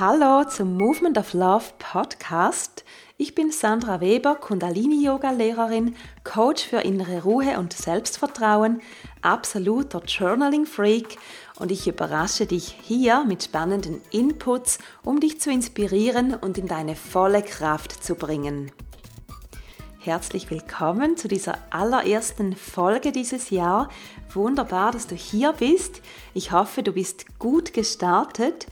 Hallo zum Movement of Love Podcast. Ich bin Sandra Weber, Kundalini-Yoga-Lehrerin, Coach für innere Ruhe und Selbstvertrauen, absoluter Journaling-Freak und ich überrasche dich hier mit spannenden Inputs, um dich zu inspirieren und in deine volle Kraft zu bringen. Herzlich willkommen zu dieser allerersten Folge dieses Jahr. Wunderbar, dass du hier bist. Ich hoffe, du bist gut gestartet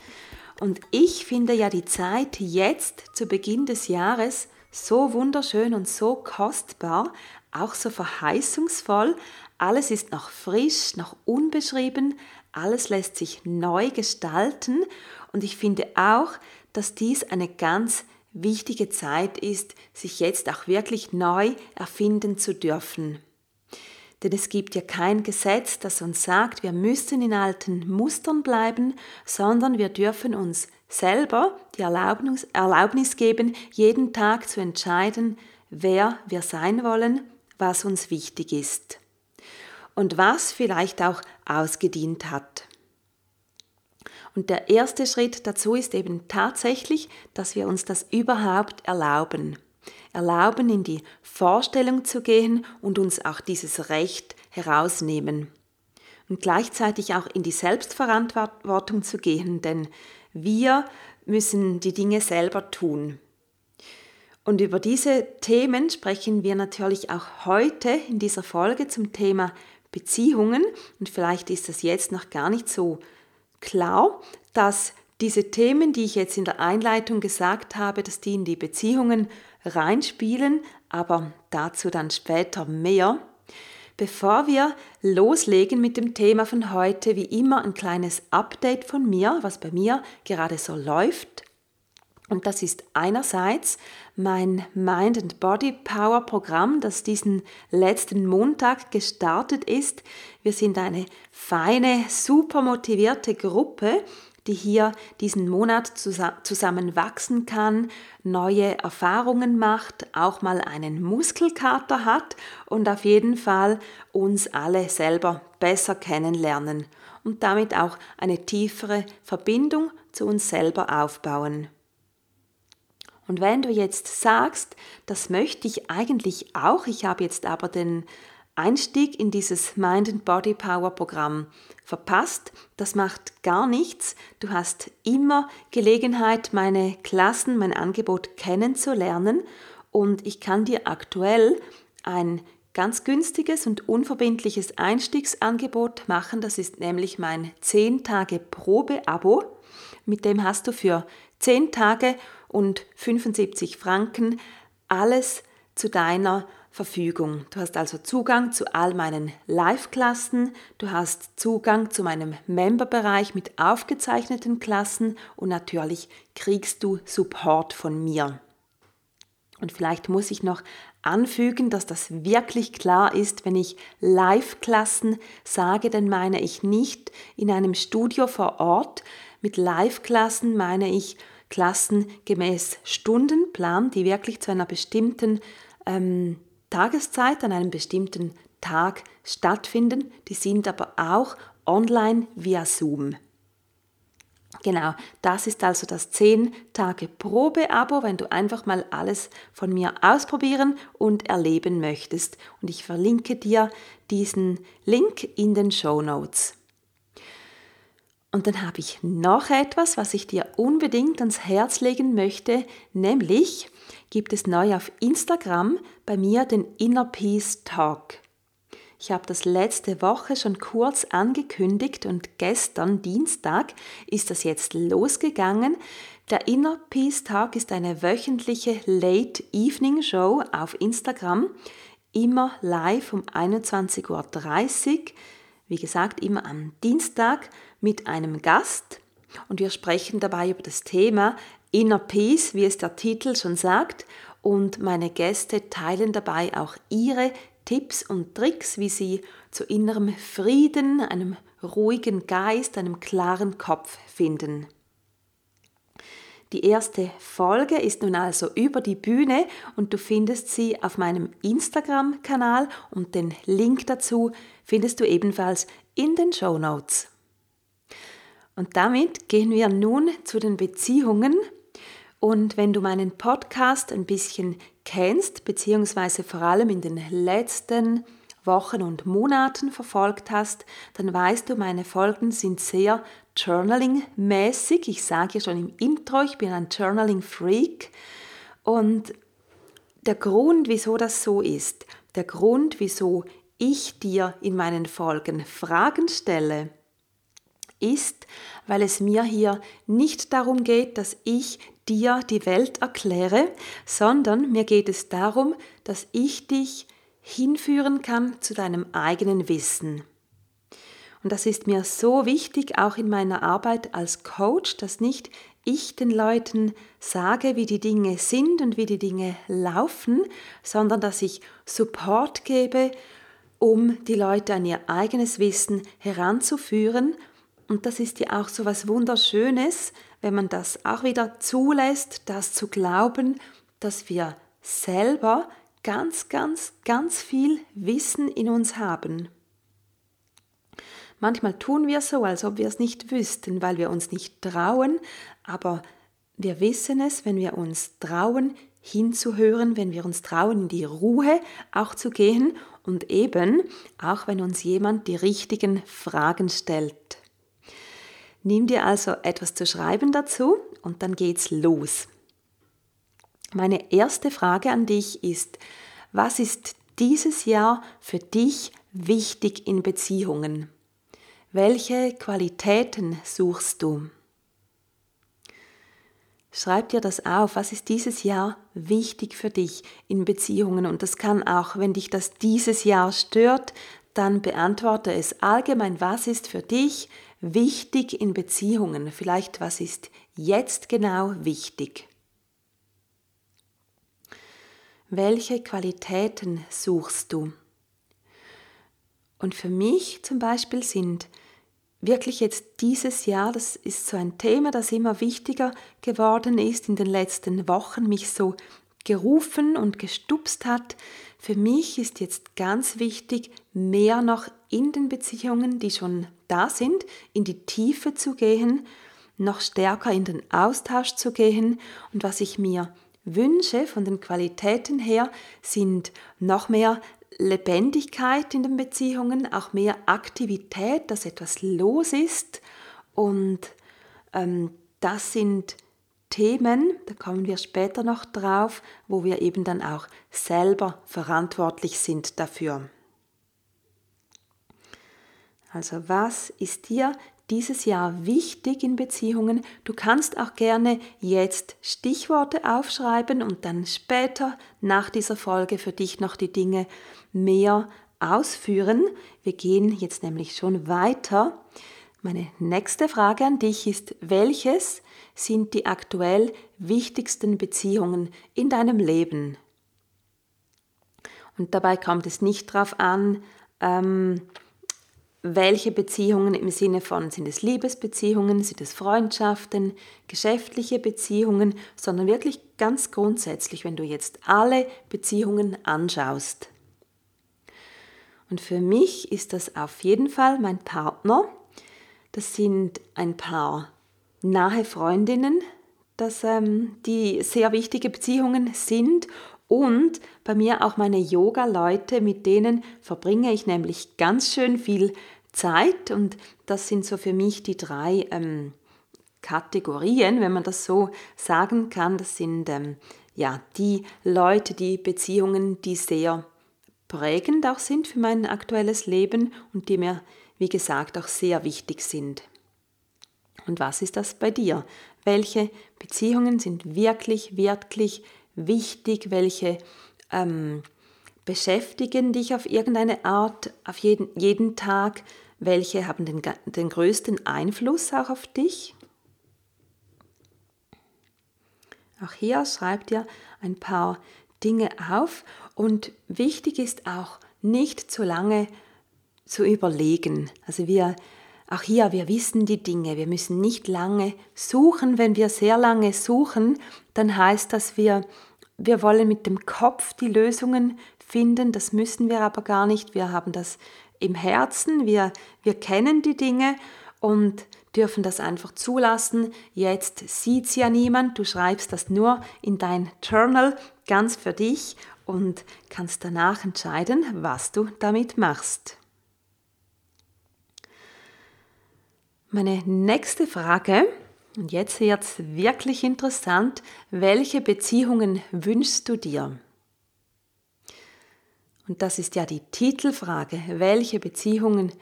und ich finde ja die Zeit jetzt zu Beginn des Jahres so wunderschön und so kostbar, auch so verheißungsvoll. Alles ist noch frisch, noch unbeschrieben, alles lässt sich neu gestalten und ich finde auch, dass dies eine ganz wichtige Zeit ist, sich jetzt auch wirklich neu erfinden zu dürfen. Denn es gibt ja kein Gesetz, das uns sagt, wir müssen in alten Mustern bleiben, sondern wir dürfen uns selber die Erlaubnis, Erlaubnis geben, jeden Tag zu entscheiden, wer wir sein wollen, was uns wichtig ist und was vielleicht auch ausgedient hat. Und der erste Schritt dazu ist eben tatsächlich, dass wir uns das überhaupt erlauben erlauben, in die Vorstellung zu gehen und uns auch dieses Recht herausnehmen. Und gleichzeitig auch in die Selbstverantwortung zu gehen, denn wir müssen die Dinge selber tun. Und über diese Themen sprechen wir natürlich auch heute in dieser Folge zum Thema Beziehungen. Und vielleicht ist es jetzt noch gar nicht so klar, dass diese Themen, die ich jetzt in der Einleitung gesagt habe, dass die in die Beziehungen reinspielen, aber dazu dann später mehr. Bevor wir loslegen mit dem Thema von heute, wie immer ein kleines Update von mir, was bei mir gerade so läuft. Und das ist einerseits mein Mind and Body Power Programm, das diesen letzten Montag gestartet ist. Wir sind eine feine, super motivierte Gruppe, die hier diesen Monat zusammen wachsen kann, neue Erfahrungen macht, auch mal einen Muskelkater hat und auf jeden Fall uns alle selber besser kennenlernen und damit auch eine tiefere Verbindung zu uns selber aufbauen. Und wenn du jetzt sagst, das möchte ich eigentlich auch, ich habe jetzt aber den Einstieg in dieses Mind and Body Power Programm verpasst, das macht gar nichts. Du hast immer Gelegenheit, meine Klassen, mein Angebot kennenzulernen und ich kann dir aktuell ein ganz günstiges und unverbindliches Einstiegsangebot machen. Das ist nämlich mein 10 Tage Probe-Abo. Mit dem hast du für 10 Tage und 75 Franken alles zu deiner Verfügung. Du hast also Zugang zu all meinen Live-Klassen, du hast Zugang zu meinem Member-Bereich mit aufgezeichneten Klassen und natürlich kriegst du Support von mir. Und vielleicht muss ich noch anfügen, dass das wirklich klar ist, wenn ich Live-Klassen sage, dann meine ich nicht in einem Studio vor Ort. Mit Live-Klassen meine ich Klassen gemäß Stundenplan, die wirklich zu einer bestimmten ähm, Tageszeit an einem bestimmten Tag stattfinden. Die sind aber auch online via Zoom. Genau, das ist also das 10 Tage Probe-Abo, wenn du einfach mal alles von mir ausprobieren und erleben möchtest. Und ich verlinke dir diesen Link in den Show Notes. Und dann habe ich noch etwas, was ich dir unbedingt ans Herz legen möchte, nämlich gibt es neu auf Instagram bei mir den Inner Peace Talk. Ich habe das letzte Woche schon kurz angekündigt und gestern Dienstag ist das jetzt losgegangen. Der Inner Peace Talk ist eine wöchentliche Late Evening Show auf Instagram, immer live um 21.30 Uhr. Wie gesagt, immer am Dienstag mit einem Gast und wir sprechen dabei über das Thema Inner Peace, wie es der Titel schon sagt, und meine Gäste teilen dabei auch ihre Tipps und Tricks, wie sie zu innerem Frieden, einem ruhigen Geist, einem klaren Kopf finden. Die erste Folge ist nun also über die Bühne und du findest sie auf meinem Instagram-Kanal und den Link dazu findest du ebenfalls in den Show Notes. Und damit gehen wir nun zu den Beziehungen. Und wenn du meinen Podcast ein bisschen kennst, beziehungsweise vor allem in den letzten Wochen und Monaten verfolgt hast, dann weißt du, meine Folgen sind sehr Journaling-mäßig. Ich sage ja schon im Intro, ich bin ein Journaling-Freak. Und der Grund, wieso das so ist, der Grund, wieso ich dir in meinen Folgen Fragen stelle, ist, weil es mir hier nicht darum geht, dass ich dir die Welt erkläre, sondern mir geht es darum, dass ich dich hinführen kann zu deinem eigenen Wissen. Und das ist mir so wichtig, auch in meiner Arbeit als Coach, dass nicht ich den Leuten sage, wie die Dinge sind und wie die Dinge laufen, sondern dass ich Support gebe, um die Leute an ihr eigenes Wissen heranzuführen. Und das ist ja auch so was Wunderschönes, wenn man das auch wieder zulässt, das zu glauben, dass wir selber ganz, ganz, ganz viel Wissen in uns haben. Manchmal tun wir so, als ob wir es nicht wüssten, weil wir uns nicht trauen, aber wir wissen es, wenn wir uns trauen, hinzuhören, wenn wir uns trauen, in die Ruhe auch zu gehen und eben auch wenn uns jemand die richtigen Fragen stellt. Nimm dir also etwas zu schreiben dazu und dann geht's los. Meine erste Frage an dich ist, was ist dieses Jahr für dich wichtig in Beziehungen? Welche Qualitäten suchst du? Schreib dir das auf. Was ist dieses Jahr wichtig für dich in Beziehungen? Und das kann auch, wenn dich das dieses Jahr stört, dann beantworte es allgemein. Was ist für dich wichtig in Beziehungen? Vielleicht, was ist jetzt genau wichtig? Welche Qualitäten suchst du? Und für mich zum Beispiel sind wirklich jetzt dieses Jahr, das ist so ein Thema, das immer wichtiger geworden ist in den letzten Wochen, mich so gerufen und gestupst hat. Für mich ist jetzt ganz wichtig, mehr noch in den Beziehungen, die schon da sind, in die Tiefe zu gehen, noch stärker in den Austausch zu gehen und was ich mir Wünsche von den Qualitäten her sind noch mehr Lebendigkeit in den Beziehungen, auch mehr Aktivität, dass etwas los ist. Und ähm, das sind Themen, da kommen wir später noch drauf, wo wir eben dann auch selber verantwortlich sind dafür. Also was ist dir dieses Jahr wichtig in Beziehungen. Du kannst auch gerne jetzt Stichworte aufschreiben und dann später nach dieser Folge für dich noch die Dinge mehr ausführen. Wir gehen jetzt nämlich schon weiter. Meine nächste Frage an dich ist, welches sind die aktuell wichtigsten Beziehungen in deinem Leben? Und dabei kommt es nicht darauf an, ähm, welche Beziehungen im Sinne von, sind es Liebesbeziehungen, sind es Freundschaften, geschäftliche Beziehungen, sondern wirklich ganz grundsätzlich, wenn du jetzt alle Beziehungen anschaust. Und für mich ist das auf jeden Fall mein Partner. Das sind ein paar nahe Freundinnen, dass, ähm, die sehr wichtige Beziehungen sind und bei mir auch meine Yoga-Leute, mit denen verbringe ich nämlich ganz schön viel Zeit und das sind so für mich die drei ähm, Kategorien, wenn man das so sagen kann. Das sind ähm, ja die Leute, die Beziehungen, die sehr prägend auch sind für mein aktuelles Leben und die mir, wie gesagt, auch sehr wichtig sind. Und was ist das bei dir? Welche Beziehungen sind wirklich, wirklich wichtig? Welche ähm, beschäftigen dich auf irgendeine Art, auf jeden, jeden Tag? Welche haben den, den größten Einfluss auch auf dich? Auch hier schreib dir ein paar Dinge auf und wichtig ist auch nicht zu lange zu überlegen. Also wir auch hier, wir wissen die Dinge, wir müssen nicht lange suchen. Wenn wir sehr lange suchen, dann heißt das, wir, wir wollen mit dem Kopf die Lösungen finden. Das müssen wir aber gar nicht. Wir haben das im Herzen, wir, wir kennen die Dinge und dürfen das einfach zulassen. Jetzt sieht es ja niemand, du schreibst das nur in dein Journal ganz für dich und kannst danach entscheiden, was du damit machst. Meine nächste Frage, und jetzt wird es wirklich interessant, welche Beziehungen wünschst du dir? Und das ist ja die Titelfrage. Welche Beziehungen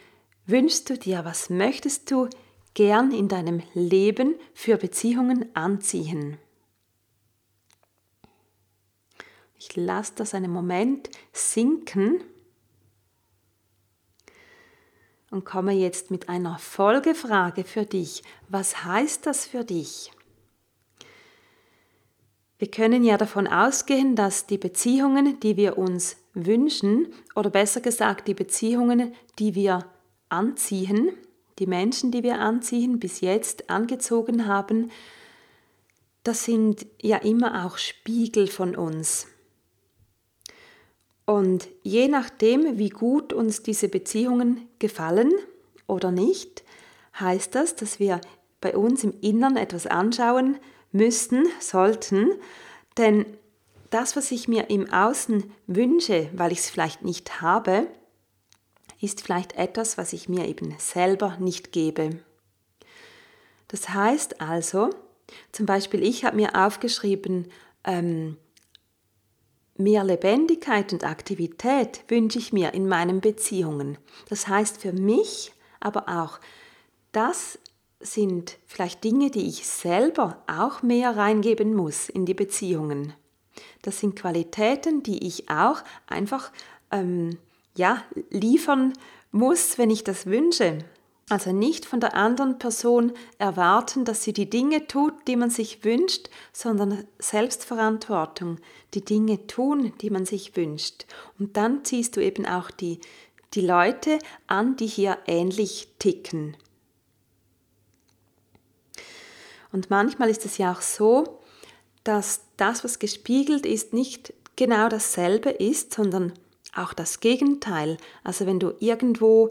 wünschst du dir? Was möchtest du gern in deinem Leben für Beziehungen anziehen? Ich lasse das einen Moment sinken und komme jetzt mit einer Folgefrage für dich. Was heißt das für dich? Wir können ja davon ausgehen, dass die Beziehungen, die wir uns wünschen, oder besser gesagt die Beziehungen, die wir anziehen, die Menschen, die wir anziehen, bis jetzt angezogen haben, das sind ja immer auch Spiegel von uns. Und je nachdem, wie gut uns diese Beziehungen gefallen oder nicht, heißt das, dass wir bei uns im Innern etwas anschauen müssten, sollten, denn das, was ich mir im Außen wünsche, weil ich es vielleicht nicht habe, ist vielleicht etwas, was ich mir eben selber nicht gebe. Das heißt also, zum Beispiel, ich habe mir aufgeschrieben, ähm, Mehr Lebendigkeit und Aktivität wünsche ich mir in meinen Beziehungen. Das heißt für mich, aber auch, das sind vielleicht Dinge, die ich selber auch mehr reingeben muss in die Beziehungen. Das sind Qualitäten, die ich auch einfach ähm, ja, liefern muss, wenn ich das wünsche. Also nicht von der anderen Person erwarten, dass sie die Dinge tut, die man sich wünscht, sondern Selbstverantwortung, die Dinge tun, die man sich wünscht. Und dann ziehst du eben auch die, die Leute an, die hier ähnlich ticken. Und manchmal ist es ja auch so, dass das, was gespiegelt ist, nicht genau dasselbe ist, sondern auch das Gegenteil. Also wenn du irgendwo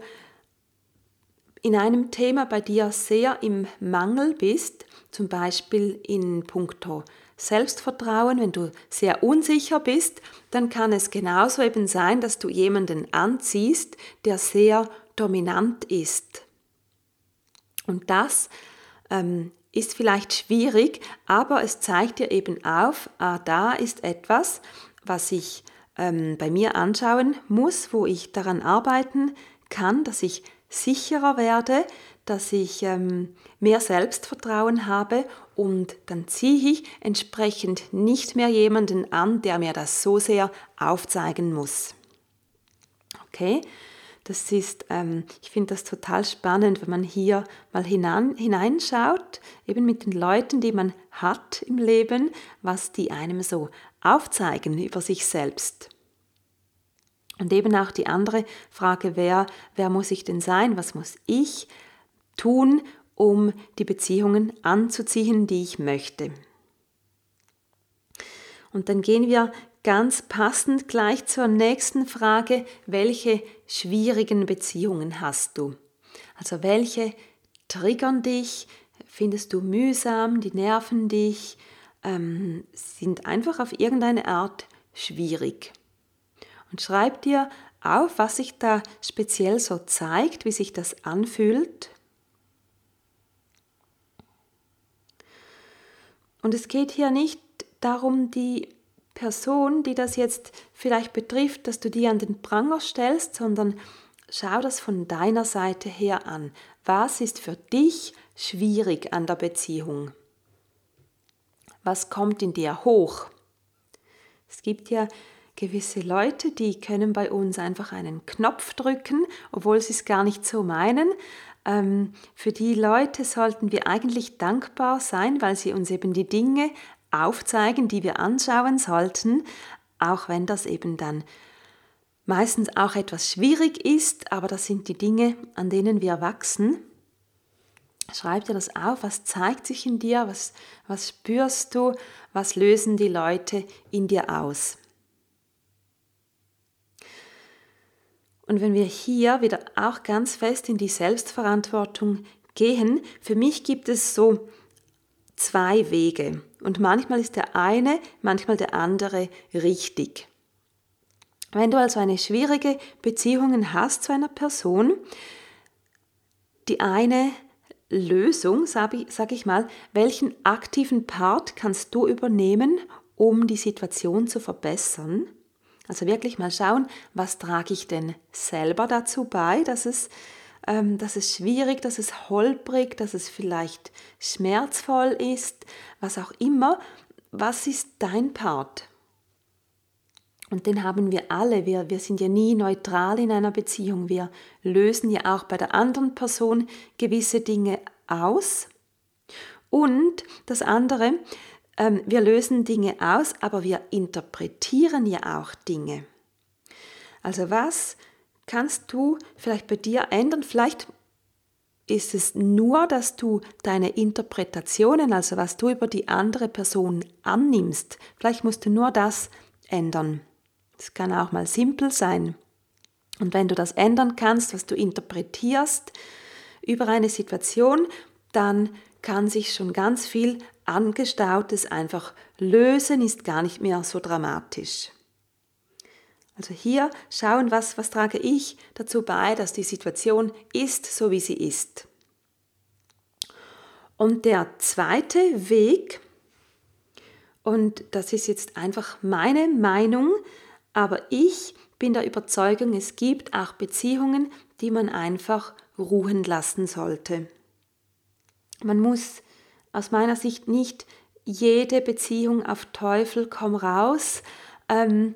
in einem Thema bei dir sehr im Mangel bist, zum Beispiel in puncto Selbstvertrauen, wenn du sehr unsicher bist, dann kann es genauso eben sein, dass du jemanden anziehst, der sehr dominant ist. Und das ähm, ist vielleicht schwierig, aber es zeigt dir eben auf, ah, da ist etwas, was ich ähm, bei mir anschauen muss, wo ich daran arbeiten kann, dass ich sicherer werde, dass ich ähm, mehr Selbstvertrauen habe und dann ziehe ich entsprechend nicht mehr jemanden an, der mir das so sehr aufzeigen muss. Okay, das ist, ähm, ich finde das total spannend, wenn man hier mal hinan, hineinschaut, eben mit den Leuten, die man hat im Leben, was die einem so aufzeigen über sich selbst. Und eben auch die andere Frage, wer, wer muss ich denn sein? Was muss ich tun, um die Beziehungen anzuziehen, die ich möchte? Und dann gehen wir ganz passend gleich zur nächsten Frage, welche schwierigen Beziehungen hast du? Also welche triggern dich, findest du mühsam, die nerven dich, ähm, sind einfach auf irgendeine Art schwierig und schreib dir auf, was sich da speziell so zeigt, wie sich das anfühlt. Und es geht hier nicht darum, die Person, die das jetzt vielleicht betrifft, dass du die an den Pranger stellst, sondern schau das von deiner Seite her an. Was ist für dich schwierig an der Beziehung? Was kommt in dir hoch? Es gibt ja gewisse Leute, die können bei uns einfach einen Knopf drücken, obwohl sie es gar nicht so meinen. Ähm, für die Leute sollten wir eigentlich dankbar sein, weil sie uns eben die Dinge aufzeigen, die wir anschauen sollten, auch wenn das eben dann meistens auch etwas schwierig ist, aber das sind die Dinge, an denen wir wachsen. Schreib dir das auf, was zeigt sich in dir, was, was spürst du, was lösen die Leute in dir aus. Und wenn wir hier wieder auch ganz fest in die Selbstverantwortung gehen, für mich gibt es so zwei Wege. Und manchmal ist der eine, manchmal der andere richtig. Wenn du also eine schwierige Beziehung hast zu einer Person, die eine Lösung, sage ich, sag ich mal, welchen aktiven Part kannst du übernehmen, um die Situation zu verbessern? Also wirklich mal schauen, was trage ich denn selber dazu bei, dass es, ähm, dass es schwierig, dass es holprig, dass es vielleicht schmerzvoll ist, was auch immer. Was ist dein Part? Und den haben wir alle. Wir, wir sind ja nie neutral in einer Beziehung. Wir lösen ja auch bei der anderen Person gewisse Dinge aus. Und das andere, ähm, wir lösen Dinge aus, aber wir interpretieren ja auch Dinge. Also was kannst du vielleicht bei dir ändern? Vielleicht ist es nur, dass du deine Interpretationen, also was du über die andere Person annimmst, vielleicht musst du nur das ändern. Es kann auch mal simpel sein. Und wenn du das ändern kannst, was du interpretierst über eine Situation, dann kann sich schon ganz viel Angestautes einfach lösen, ist gar nicht mehr so dramatisch. Also hier schauen, was, was trage ich dazu bei, dass die Situation ist, so wie sie ist. Und der zweite Weg, und das ist jetzt einfach meine Meinung, aber ich bin der Überzeugung, es gibt auch Beziehungen, die man einfach ruhen lassen sollte. Man muss aus meiner Sicht nicht jede Beziehung auf Teufel komm raus ähm,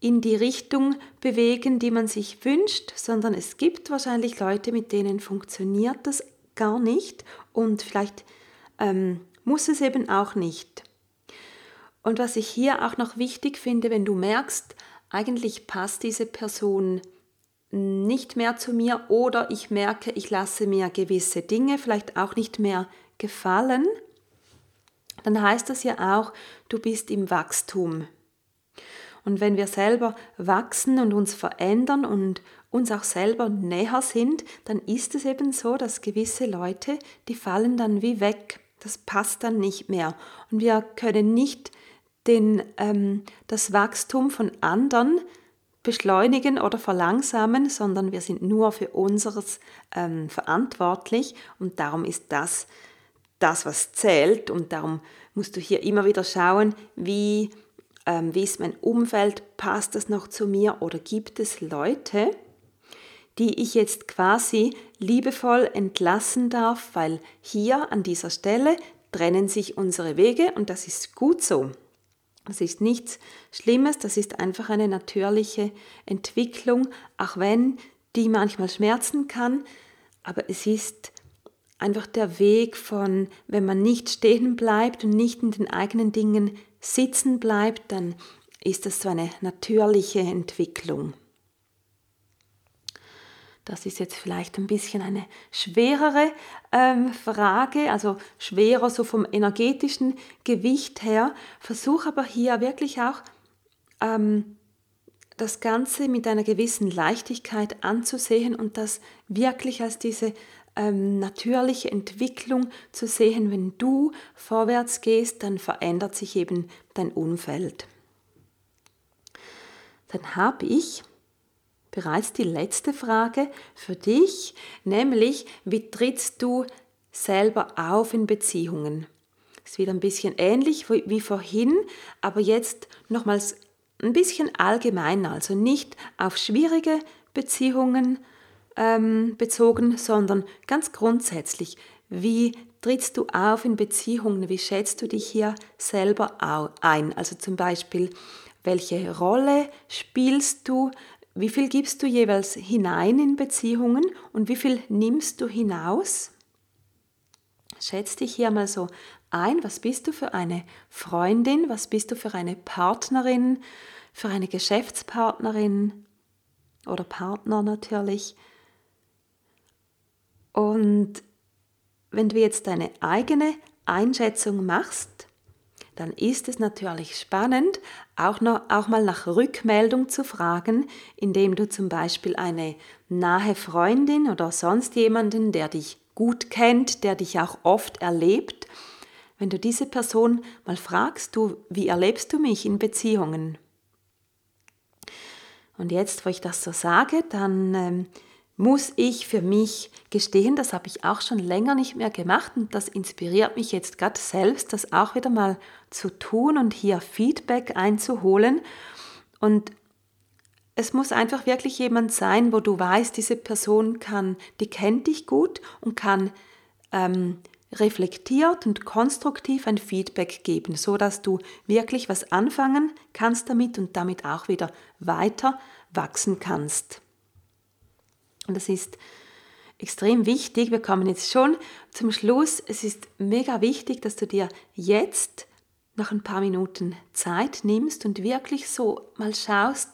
in die Richtung bewegen, die man sich wünscht, sondern es gibt wahrscheinlich Leute, mit denen funktioniert das gar nicht und vielleicht ähm, muss es eben auch nicht. Und was ich hier auch noch wichtig finde, wenn du merkst, eigentlich passt diese Person nicht mehr zu mir oder ich merke, ich lasse mir gewisse Dinge vielleicht auch nicht mehr gefallen, dann heißt das ja auch, du bist im Wachstum. Und wenn wir selber wachsen und uns verändern und uns auch selber näher sind, dann ist es eben so, dass gewisse Leute, die fallen dann wie weg. Das passt dann nicht mehr. Und wir können nicht den, ähm, das Wachstum von anderen beschleunigen oder verlangsamen, sondern wir sind nur für unseres ähm, verantwortlich und darum ist das das, was zählt. Und darum musst du hier immer wieder schauen, wie, ähm, wie ist mein Umfeld, passt das noch zu mir oder gibt es Leute, die ich jetzt quasi liebevoll entlassen darf, weil hier an dieser Stelle trennen sich unsere Wege und das ist gut so. Das ist nichts Schlimmes, das ist einfach eine natürliche Entwicklung, auch wenn die manchmal schmerzen kann, aber es ist einfach der Weg von, wenn man nicht stehen bleibt und nicht in den eigenen Dingen sitzen bleibt, dann ist das so eine natürliche Entwicklung. Das ist jetzt vielleicht ein bisschen eine schwerere ähm, Frage, also schwerer so vom energetischen Gewicht her. Versuch aber hier wirklich auch ähm, das Ganze mit einer gewissen Leichtigkeit anzusehen und das wirklich als diese ähm, natürliche Entwicklung zu sehen. Wenn du vorwärts gehst, dann verändert sich eben dein Umfeld. Dann habe ich bereits die letzte Frage für dich, nämlich wie trittst du selber auf in Beziehungen? Ist wieder ein bisschen ähnlich wie vorhin, aber jetzt nochmals ein bisschen allgemeiner, also nicht auf schwierige Beziehungen ähm, bezogen, sondern ganz grundsätzlich, wie trittst du auf in Beziehungen, wie schätzt du dich hier selber ein? Also zum Beispiel, welche Rolle spielst du wie viel gibst du jeweils hinein in Beziehungen und wie viel nimmst du hinaus? Schätz dich hier mal so ein, was bist du für eine Freundin, was bist du für eine Partnerin, für eine Geschäftspartnerin oder Partner natürlich. Und wenn du jetzt deine eigene Einschätzung machst, dann ist es natürlich spannend, auch, noch, auch mal nach Rückmeldung zu fragen, indem du zum Beispiel eine nahe Freundin oder sonst jemanden, der dich gut kennt, der dich auch oft erlebt, wenn du diese Person mal fragst, du, wie erlebst du mich in Beziehungen? Und jetzt, wo ich das so sage, dann ähm, muss ich für mich gestehen, das habe ich auch schon länger nicht mehr gemacht und das inspiriert mich jetzt gerade selbst, das auch wieder mal zu tun und hier Feedback einzuholen. Und es muss einfach wirklich jemand sein, wo du weißt, diese Person kann, die kennt dich gut und kann ähm, reflektiert und konstruktiv ein Feedback geben, so dass du wirklich was anfangen kannst damit und damit auch wieder weiter wachsen kannst. Und das ist extrem wichtig. Wir kommen jetzt schon zum Schluss. Es ist mega wichtig, dass du dir jetzt noch ein paar Minuten Zeit nimmst und wirklich so mal schaust,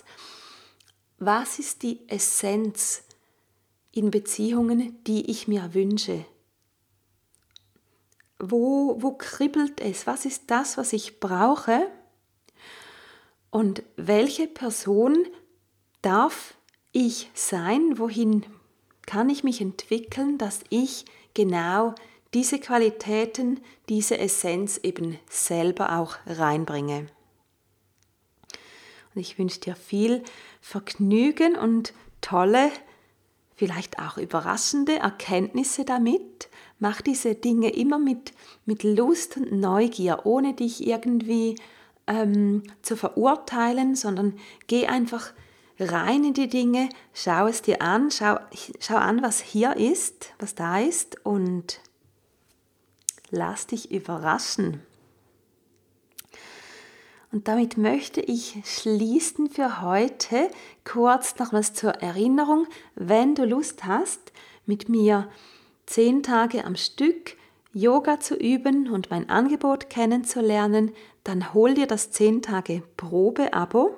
was ist die Essenz in Beziehungen, die ich mir wünsche? Wo, wo kribbelt es? Was ist das, was ich brauche? Und welche Person darf ich sein? Wohin kann ich mich entwickeln, dass ich genau diese Qualitäten, diese Essenz eben selber auch reinbringe? Und ich wünsche dir viel Vergnügen und tolle, vielleicht auch überraschende Erkenntnisse damit Mach diese Dinge immer mit, mit Lust und Neugier, ohne dich irgendwie ähm, zu verurteilen, sondern geh einfach rein in die Dinge, schau es dir an, schau, schau an, was hier ist, was da ist und lass dich überraschen. Und damit möchte ich schließen für heute. Kurz nochmals zur Erinnerung, wenn du Lust hast, mit mir zehn Tage am Stück Yoga zu üben und mein Angebot kennenzulernen, dann hol dir das 10 Tage Probe-Abo.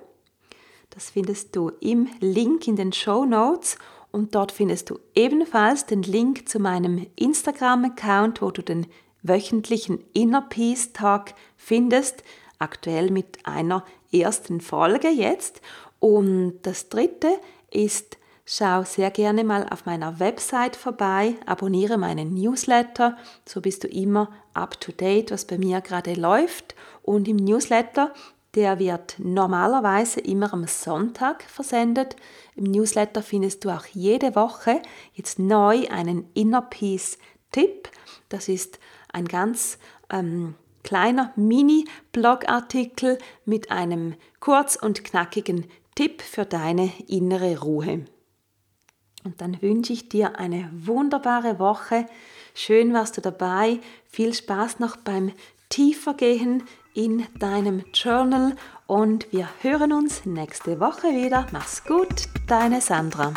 Das findest du im Link in den Show Notes und dort findest du ebenfalls den Link zu meinem Instagram-Account, wo du den wöchentlichen Inner Peace Talk findest, aktuell mit einer ersten Folge jetzt. Und das dritte ist Schau sehr gerne mal auf meiner Website vorbei, abonniere meinen Newsletter, so bist du immer up to date, was bei mir gerade läuft. Und im Newsletter, der wird normalerweise immer am Sonntag versendet. Im Newsletter findest du auch jede Woche jetzt neu einen Inner Peace Tipp. Das ist ein ganz ähm, kleiner Mini-Blogartikel mit einem kurz und knackigen Tipp für deine innere Ruhe. Und dann wünsche ich dir eine wunderbare Woche. Schön warst du dabei. Viel Spaß noch beim Tiefergehen in deinem Journal und wir hören uns nächste Woche wieder. Mach's gut, deine Sandra.